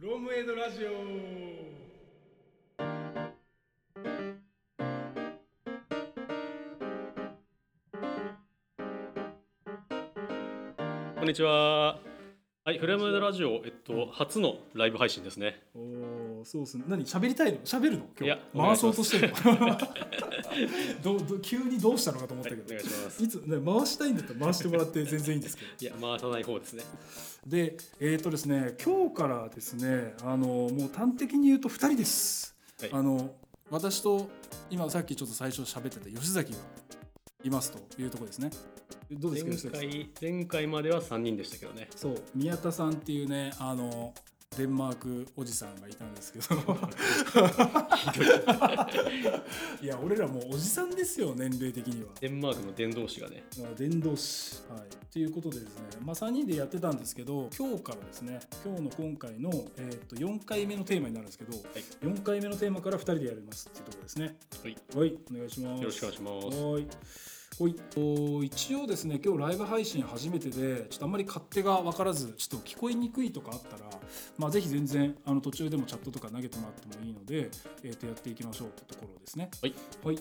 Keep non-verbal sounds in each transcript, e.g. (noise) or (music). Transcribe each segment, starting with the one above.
フロムエドラジオこんにちは。はい、フレームエドラジオ、えっと、初のライブ配信ですね。おおそうっすね。何？喋りたいの？喋るの？今日。回そうとしてるの？(laughs) どど急にどうしたのかと思ったけど、はいお願いします。いつ、ね、回したいんだったら回してもらって全然いいんですけど。(laughs) いや、回さない方ですね。でえっ、とですね今日からですねあのもう端的に言うと2人です、はい。あの私と今さっきちょっと最初喋ってた吉崎がいますというところですね。どうですか前回、前回までは3人でしたけどね。そう。宮田さんっていうねあのデンマークおじさんがいたんですけど (laughs) いや俺らもうおじさんですよ年齢的には。デンマークの伝道師がね。あ伝道師はいということでですね、まあ、3人でやってたんですけど今日からですね今日の今回の、えー、と4回目のテーマになるんですけど、4回目のテーマから2人でやりますっていうところですねはい、よはいお願いしますろしくお願いします。はい。ほいと一応ですね今日ライブ配信初めてでちょっとあんまり勝手が分からずちょっと聞こえにくいとかあったら、まあ、ぜひ全然あの途中でもチャットとか投げてもらってもいいので、えー、とやっていきましょうってところですね。はい、はい、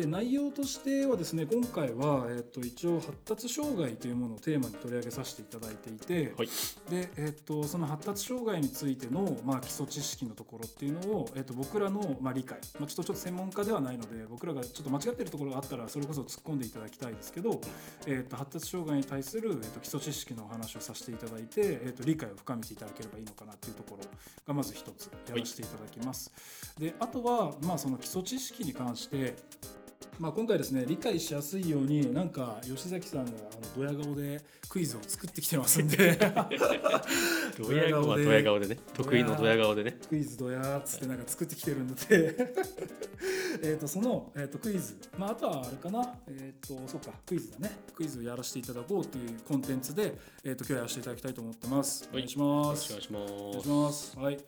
で内容としてはですね今回は、えー、と一応発達障害というものをテーマに取り上げさせていただいていて、はい、で、えー、とその発達障害についての、まあ、基礎知識のところっていうのを、えー、と僕らの、まあ、理解、まあ、ちょっとちょっと専門家ではないので僕らがちょっと間違ってるところがあったらそれこそ突っ込んでいただきたいですけど、えー、と発達障害に対する、えー、と基礎知識のお話をさせていただいて、えー、と理解を深めていただければいいのかなっていうところがまず一つやらせていただきます。であとは、まあ、その基礎知識に関してまあ、今回ですね理解しやすいようになんか吉崎さんがあのドヤ顔でクイズを作ってきてますんでドヤ顔はドヤ顔でね。得意のドヤ顔でね。クイズドヤーっつってなんか作ってきてるので (laughs) えとその、えー、とクイズ、まあ、あとはあれかなえっ、とそうかクイズだねクイズをやらせていただこうというコンテンツで、えー、と今日やらせていただきたいと思ってますお願いしよますろしくお願いしお願いします。ます。はい。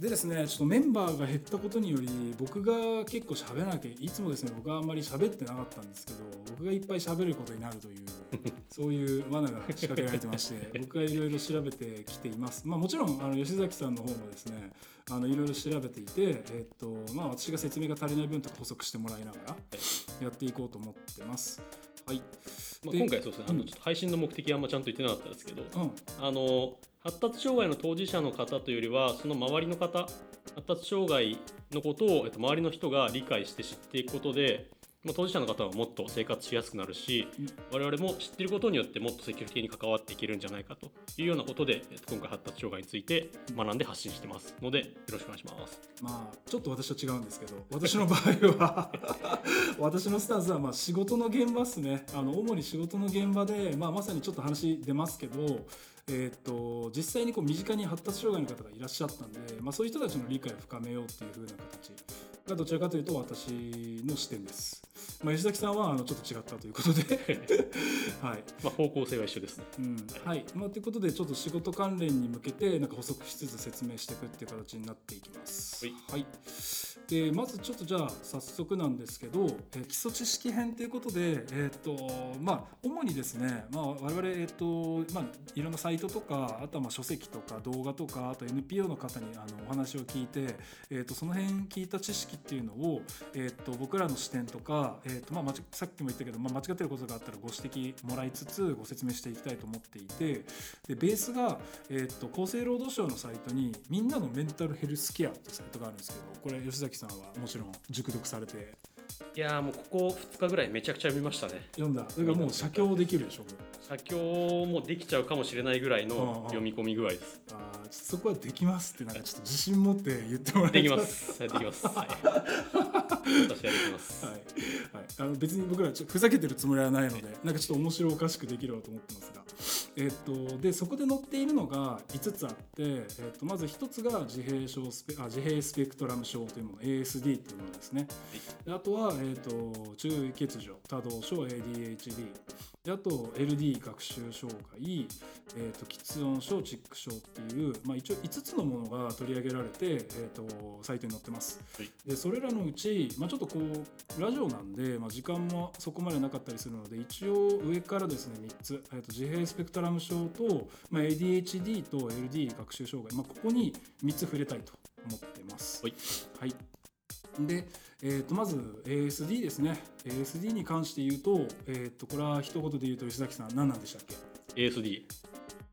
でですね、ちょっとメンバーが減ったことにより、僕が結構喋らなきゃ、いつもですね、僕はあんまり喋ってなかったんですけど、僕がいっぱい喋ることになるという、(laughs) そういう罠が仕掛けられてまして、(laughs) 僕がいろいろ調べてきています。まあもちろん、あの吉崎さんの方もですね、あのいろいろ調べていて、えっと、まあ私が説明が足りない分とか補足してもらいながら、やっていこうと思ってます。はい。まあ、で今回そうですね、あうんのちょっと配信の目的はあんまちゃんと言ってなかったですけど、うん。あの発達障害の当事者の方というよりはその周りの方発達障害のことを、えっと、周りの人が理解して知っていくことで、まあ、当事者の方はもっと生活しやすくなるし、うん我々も知っていることによってもっと積極的に関わっていけるんじゃないかというようなことで、えっと、今回発達障害について学んで発信してますのでよろしくお願いします。まあちょっと私は違うんですけど私の場合は (laughs) 私のスタンスはまあ仕事の現場っすねあの主に仕事の現場で、まあ、まさにちょっと話出ますけど、えー、と実際にこう身近に発達障害の方がいらっしゃったんで、まあ、そういう人たちの理解を深めようっていう風な形がどちらかというと私の視点です。まあ、吉崎さんはあのちょっと違ったということで、(laughs) はい、まあ、方向性は一緒ですね。うん。はい。まあ、ということでちょっと仕事関連に向けてなんか補足しつつ説明していくっていう形になっていきます。はい。でまずちょっとじゃあ早速なんですけど、えー基礎知識編ということで、えーとまあ、主にですね、まあ、我々、えーとまあ、いろんなサイトとかあとはまあ書籍とか動画とかあと NPO の方にあのお話を聞いて、えー、とその辺聞いた知識っていうのを、えー、と僕らの視点とか、えーとまあ、さっきも言ったけど、まあ、間違ってることがあったらご指摘もらいつつご説明していきたいと思っていてでベースが、えー、と厚生労働省のサイトに「みんなのメンタルヘルスケア」ってサイトがあるんですけどこれ吉崎さんはもちろん熟読されていやーもうここ2日ぐらいめちゃくちゃ見ましたね。読んだ？それがもう写経できるでしょ写経もできちゃうかもしれないぐらいの読み込み具合です。あーちょっとそこはできますってなんかちょっと自信持って言ってもらえたできます。はいできます。はい。(laughs) 私はできます。はい、はい、あの別に僕らふざけてるつもりはないのでなんかちょっと面白おかしくできればと思ってますが、えっとでそこで載っているのが5つあって、えっとまず1つが自閉症スペあ自閉スペクトラム症というもの ASD というものですね。であとは、えっと中位欠如多動症 ADHD であと LD 学習障害、えー、と喫音症チック症っていう、まあ、一応5つのものが取り上げられて、えー、とサイトに載ってます。はい。でそれらのうち、し、まあ、ちょっとこうラジオなんで、まあ、時間もそこまでなかったりするので一応上からですね3つ、えー、と自閉スペクトラム症と、まあ、ADHD と LD 学習障害、まあ、ここに3つ触れたいと思ってます。はい、はい。で、えー、とまず ASD ですね。ASD に関して言うと,、えー、とこれは一言で言うと吉崎さん何なんでしたっけ？ASD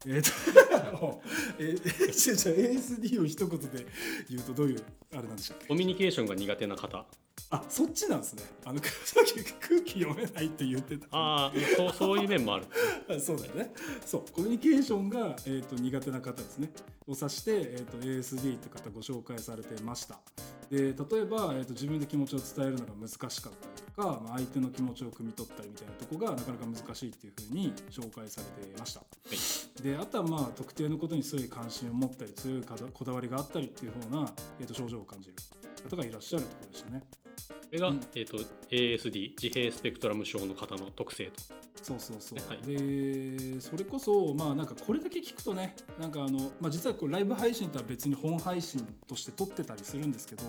えー、と (laughs) えー、じゃあ ASD を一言で言うとどういうあれなんでしたっけ？コミュニケーションが苦手な方あそっちなんですね。あのさっき空気読めないって言ってた。ああそうそういう面もある。あ (laughs) そうだよね。そうコミュニケーションが、えー、と苦手な方ですね。を指して、えー、と ASD って方ご紹介されてました。で例えば、えー、と自分で気持ちを伝えるのが難しかったりとか、まあ、相手の気持ちを汲み取ったりみたいなとこがなかなか難しいっていうふうに紹介されてました、であとはまあ特定のことに強い関心を持ったり強いこだわりがあったりっていうふうな、えー、と症状を感じる方がいらっしゃるところでしたねこれが、うん。えー、と ASD 自閉スペクトラム症の方の特性と。そうそうそう、はい。でそれこそまあなんかこれだけ聞くとねなんかあの、まあ、実はこうライブ配信とは別に本配信として撮ってたりするんですけど、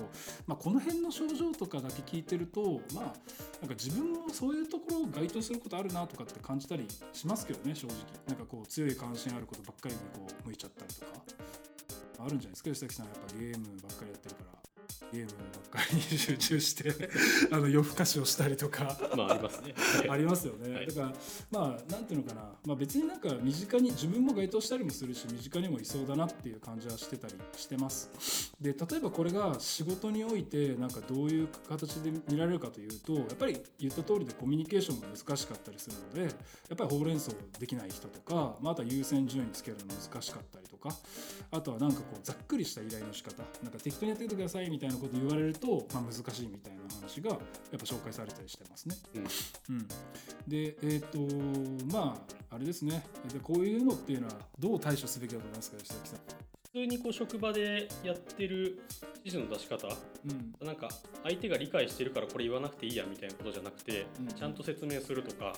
まあ、この辺の症状とかだけ聞いてるとまあなんか自分もそういうところを該当することあるなとかって感じたりしますけどね正直。なんかこう強い関心あることばっかりにこう向いちゃったりとかあるんじゃないですか吉崎さん。やっぱゲームばっかりやってるから。ゲームばっかりに集中して (laughs) あの夜更かしをしたりとか。まあありますね。(laughs) ありますよね、はい。だからまあなんていうのかな、まあ、別になんか身近に自分も該当したりもするし身近にもいそうだなっていう感じはしてたりしてます。で例えばこれが仕事においてなんかどういう形で見られるかというとやっぱり言った通りでコミュニケーションが難しかったりするのでやっぱりほうれん草できない人とか、まあ、あとは優先順位つけるの難しかったりとかあとはなんかこうざっくりした依頼の仕方なんか適当にやっててくださいみたいなこと言われると、まあ、難しいみたいな話がやっぱ紹介されたりしてますね。うん。うん、でえっ、とまああれですね。でこういうのっていうのはどう対処すべきだと思いますか吉崎さん？普通にこう職場でやってる指示の出し方うん。なんか相手が理解してるからこれ言わなくていいやみたいなことじゃなくて、うん。ちゃんと説明するとか、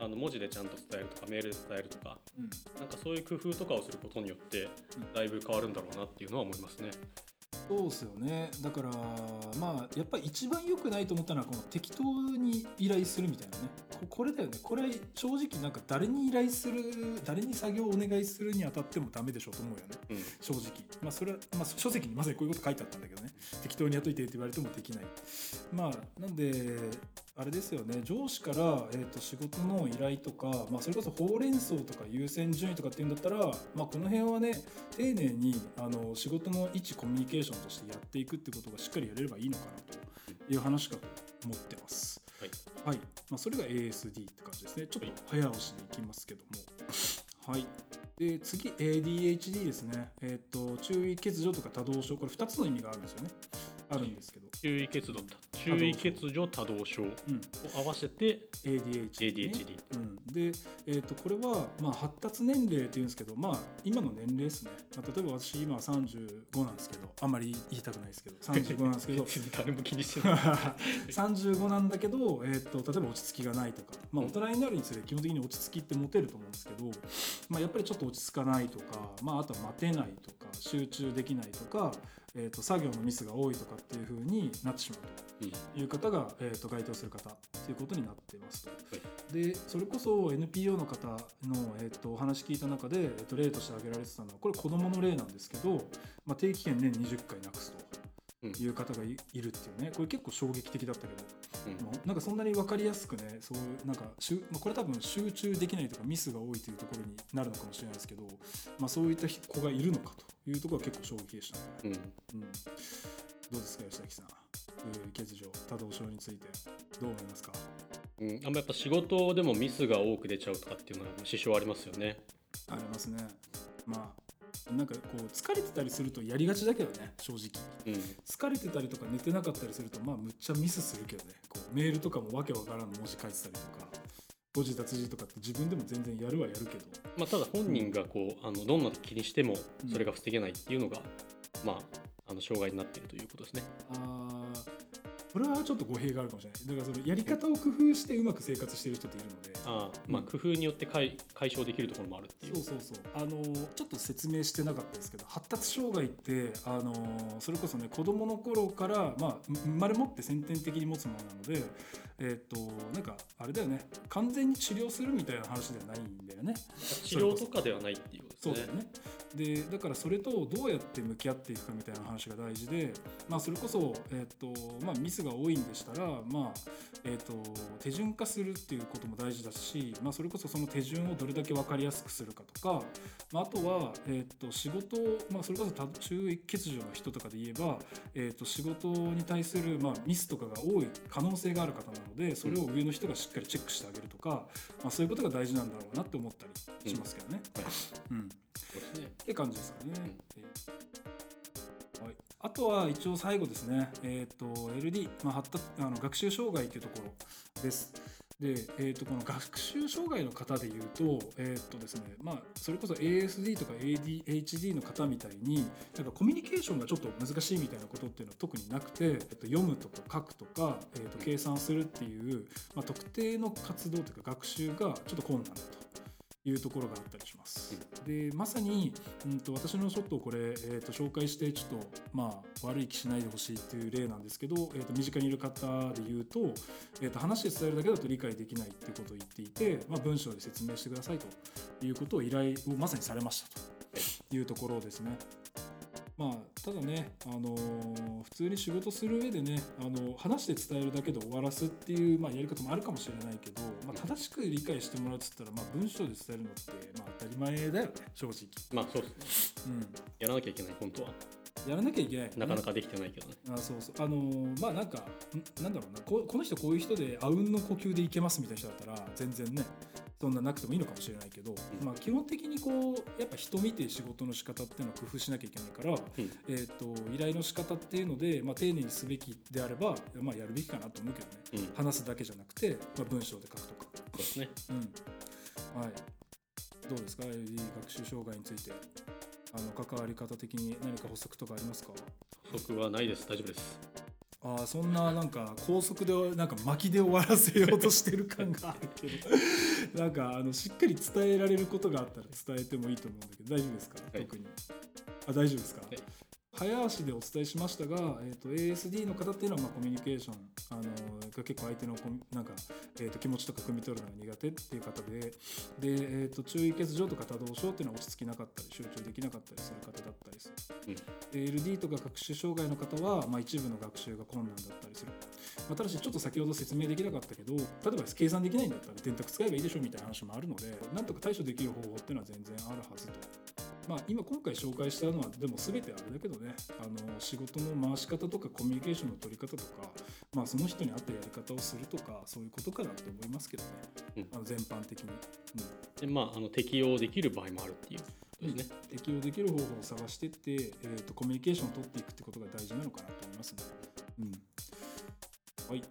あの文字でちゃんと伝えるとかメールで伝えるとかうん。なんかそういう工夫とかをすることによってだいぶ変わるんだろうなっていうのは思いますね。そうですよね。だからまあやっぱり一番良くないと思ったのはこの適当に依頼するみたいなね。ここれだよね。これ正直なんか誰に依頼する誰に作業をお願いするにあたってもダメでしょうと思うよね。うん。正直。まあそれは、まあ、書籍にまさにこういうこと書いてあったんだけどね。適当にやっといてって言われてもできない。まあなんであれですよね。上司から、えー、と仕事の依頼とか、まあ、それこそほうれん草とか優先順位とかっていうんだったら、まあ、この辺はね丁寧にあの仕事の一コミュニケーションとしてやっていくってことがしっかりやれればいいのかなという話かと思ってます。はい。はい。まあ、それが ASD って感じですね。ちょっと早押しでいきますけども。はい。で次 ADHD ですね。えっ、と注意欠如とか多動症。これ2つの意味があるんですよね。あるんですけど、注意欠如注意欠如多動症をうん、合わせて ADHD ね、ADHD うん、で、えー、とこれは、まあ、発達年齢っていうんですけど、まあ、今の年齢ですね、まあ、例えば私今35なんですけどあんまり言いたくないですけど35なんですけど。(laughs) 誰も気にしてない。(laughs) 35なんだけど、えー、と例えば落ち着きがないとか、まあ、大人になるにつれ基本的に落ち着きって持てると思うんですけど、まあ、やっぱりちょっと落ち着かないとか、まあ、あとは待てないとか集中できないとか、えー、と作業のミスが多いとかっていう風になってしまううんという方が、えー、と該当する方ということになってますと。でそれこそ NPO の方の、えー、とお話聞いた中で、えー、と例として挙げられてたのはこれ子どもの例なんですけど、まあ、定期券年20回なくすという方がいいるっていうね。これ結構衝撃的だったけど、うん。なんかそんなに分かりやすくねそうなんかしゅ、まあ、これ多分集中できないとかミスが多いというところになるのかもしれないですけど、まあ、そういった子がいるのかというところが結構衝撃でしたね。うん。うん、どうですか吉崎さん。注意欠如多動症についてどう思いますか？うん、あんまやっぱ仕事でもミスが多く出ちゃうとかっていうのは支障ありますよね。ありますね。まあなんかこう疲れてたりするとやりがちだけどね正直。うん、疲れてたりとか寝てなかったりするとまあむっちゃミスするけどね。こうメールとかもわけわからん文字書いてたりとか誤字脱字とかって自分でも全然やるはやるけど。まあ、ただ本人がこうあのどんな気にしてもそれが防げないっていうのが、まあ、あの障害になっているということですね。あーこれはちょっと語弊があるかもしれない。だからそのやり方を工夫してうまく生活している人っているので。ああまあ工夫によって解解消できるところもあるっていう。そうそうそう。あのちょっと説明してなかったですけど発達障害ってあのそれこそね子供の頃から、まあ、生まれ持って先天的に持つものなのでえっ、となんかあれだよね。完全に治療するみたいな話ではないんだよね。治療とかではないっていうことですね。そうだよねでだからそれとどうやって向き合っていくかみたいな話が大事で、まあ、それこそ、えっとまあ、ミスが多いんでしたら、まあえっと手順化するっていうことも大事だし、まあ、それこそその手順をどれだけ分かりやすくするかとか、まあ、あとは、えっと仕事、まあ、それこそ多中欠如の人とかで言えば、えっと仕事に対する、まあ、ミスとかが多い可能性がある方なのでそれを上の人がしっかりチェックしてあげるとか、まあ、そういうことが大事なんだろうなって思ったりしますけどね。うんそうですねって感じですかね。はい、あとは一応最後ですね、えっ、と LD、まあ、発達あの学習障害というところです。で、えー、とこの学習障害の方でいうと,、えーとですねまあ、それこそ ASD とか ADHD の方みたいになんかコミュニケーションがちょっと難しいみたいなことっていうのは特になくて、えっと読むとか書くとか、えー、と計算するっていう、まあ、特定の活動というか学習がちょっと困難だと。いうところがあったりします。でまさに、うん、と私のちょっとこれ、えー、と紹介してちょっとまあ悪い気しないでほしいっていう例なんですけど、えー、と身近にいる方で言うと,、えー、と話して伝えるだけだと理解できないっていうことを言っていて、まあ、文章で説明してくださいということを依頼をまさにされましたというところですね。まあ、ただね、あのー普通に仕事する上でね、あの話して伝えるだけで終わらすっていう、まあ、やり方もあるかもしれないけど、まあ、正しく理解してもらうっつったら、まあ、文章で伝えるのって、まあ、当たり前だよね正直、まあそうですね。うん、やらなきゃいけない本当はやらなきゃいけない。よね、なかなかできてないけどね。あそうそう。あのーまあなんかんなんだろうな。ここの人こういう人であうんの呼吸でいけますみたいな人だったら全然ねそんななくてもいいのかもしれないけど、うん。まあ基本的にこうやっぱ人見て仕事の仕方っていうのは工夫しなきゃいけないから、うん。えー、と依頼の仕方っていうので、まあ、丁寧にすべきであれば、まあ、やるべきかなと思うけどね。うん。話すだけじゃなくて、まあ、文章で書くとか、そうですね。うん。はい、どうですか？LD 学習障害についてあの関わり方的に何か補足とかありますか？補足はないです。大丈夫です。あーそんななんか高速でなんか巻きで終わらせようとしてる感があるけど。(laughs) なんかあのしっかり伝えられることがあったら伝えてもいいと思うんだけど大丈夫ですか、はい。特に。あ大丈夫ですか、はい。早足でお伝えしましたが、えー、と ASD の方っていうのはまあコミュニケーションが結構相手のなんか、えー、と気持ちとか汲み取るのが苦手っていう方でで、えー、と注意欠如とか多動症っていうのは落ち着きなかったり集中できなかったりする方だったりする。で LD とか学習障害の方は、まあ、一部の学習が困難だったりする、まあ、ただしちょっと先ほど説明できなかったけど例えば計算できないんだったら電卓使えばいいでしょみたいな話もあるのでなんとか対処できる方法っていうのは全然あるはずと。まあ、今今回紹介したのはでも全てあれだけどねあの仕事の回し方とかコミュニケーションの取り方とか、まあ、その人に合ったやり方をするとかそういうことかなと思いますけどね、うん。あの全般的に。うん。でまああの適用できる場合もあるっていうですね、適用できる方法を探していって、えー、とコミュニケーションを取っていくってことが大事なのかなと思いますね。うん、はい